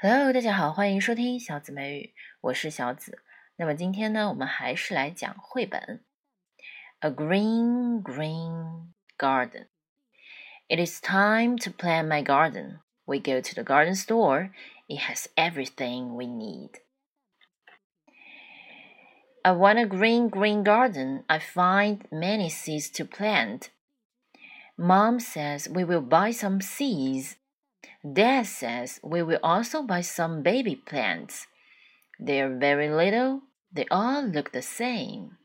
Hello，大家好，欢迎收听小紫美语，我是小紫。那么今天呢，我们还是来讲绘本。A green, green garden. It is time to plant my garden. We go to the garden store. It has everything we need. I want a green, green garden. I find many seeds to plant. Mom says we will buy some seeds. Dad says we will also buy some baby plants. They are very little, they all look the same.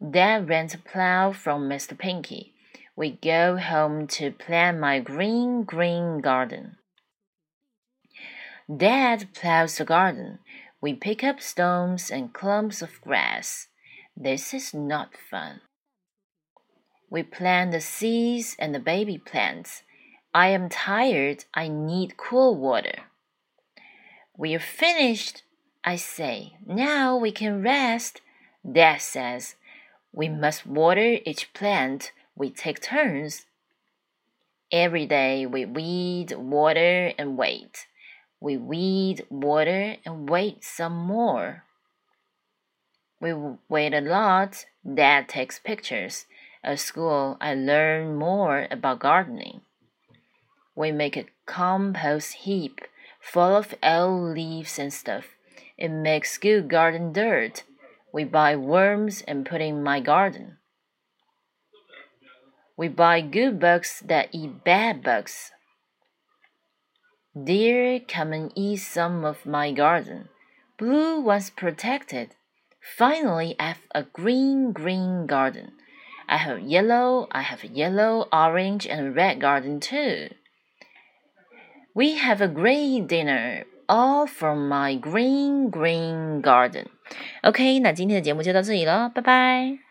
Dad rents a plow from Mr. Pinky. We go home to plant my green, green garden. Dad plows the garden. We pick up stones and clumps of grass. This is not fun. We plant the seeds and the baby plants. I am tired. I need cool water. We're finished, I say. Now we can rest. Dad says, We must water each plant. We take turns. Every day we weed, water, and wait. We weed, water, and wait some more. We wait a lot. Dad takes pictures. At school, I learn more about gardening. We make a compost heap full of old leaves and stuff. It makes good garden dirt. We buy worms and put in my garden. We buy good bugs that eat bad bugs. Deer, come and eat some of my garden. Blue was protected. Finally, I have a green, green garden. I have yellow, I have yellow, orange, and red garden too. We have a great dinner, all from my green green garden. OK，那今天的节目就到这里了，拜拜。